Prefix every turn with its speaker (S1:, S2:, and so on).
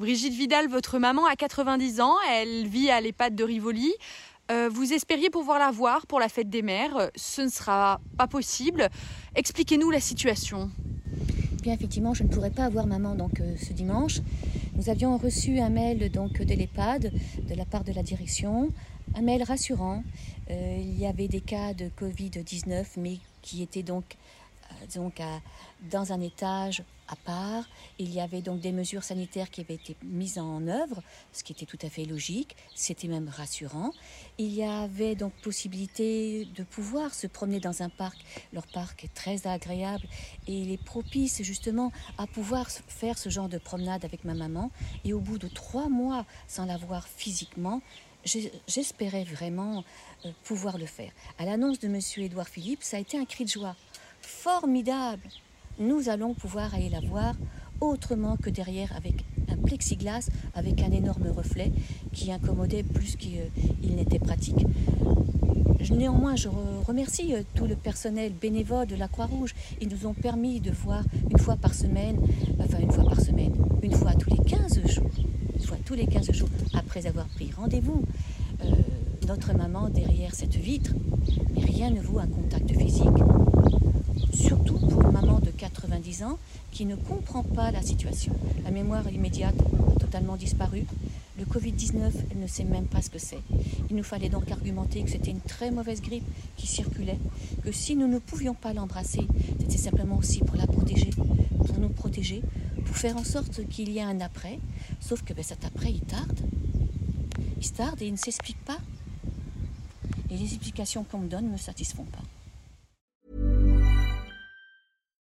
S1: Brigitte Vidal, votre maman a 90 ans, elle vit à l'EHPAD de Rivoli. Euh, vous espériez pouvoir la voir pour la fête des mères, ce ne sera pas possible. Expliquez-nous la situation.
S2: Bien effectivement, je ne pourrai pas avoir maman donc euh, ce dimanche. Nous avions reçu un mail donc de l'EHPAD de la part de la direction, un mail rassurant. Euh, il y avait des cas de Covid-19 mais qui étaient donc donc dans un étage à part. Il y avait donc des mesures sanitaires qui avaient été mises en œuvre, ce qui était tout à fait logique, c'était même rassurant. Il y avait donc possibilité de pouvoir se promener dans un parc. Leur parc est très agréable et il est propice justement à pouvoir faire ce genre de promenade avec ma maman. Et au bout de trois mois sans la voir physiquement, j'espérais vraiment euh, pouvoir le faire. À l'annonce de Monsieur Édouard Philippe, ça a été un cri de joie formidable. Nous allons pouvoir aller la voir autrement que derrière avec un plexiglas avec un énorme reflet qui incommodait plus qu'il n'était pratique. Néanmoins, je remercie euh, tout le personnel bénévole de la Croix-Rouge. Ils nous ont permis de voir une fois par semaine, enfin une fois par semaine, une fois tous les 15 jours, une fois tous les 15 jours, après avoir pris rendez-vous, euh, notre maman derrière cette vitre. Mais rien ne vaut un contact physique surtout pour une maman de 90 ans qui ne comprend pas la situation. La mémoire immédiate a totalement disparu. Le Covid-19, elle ne sait même pas ce que c'est. Il nous fallait donc argumenter que c'était une très mauvaise grippe qui circulait, que si nous ne pouvions pas l'embrasser, c'était simplement aussi pour la protéger, pour nous protéger, pour faire en sorte qu'il y ait un après. Sauf que ben, cet après, il tarde. Il tarde et il ne s'explique pas. Et les explications qu'on me donne ne me satisfont pas.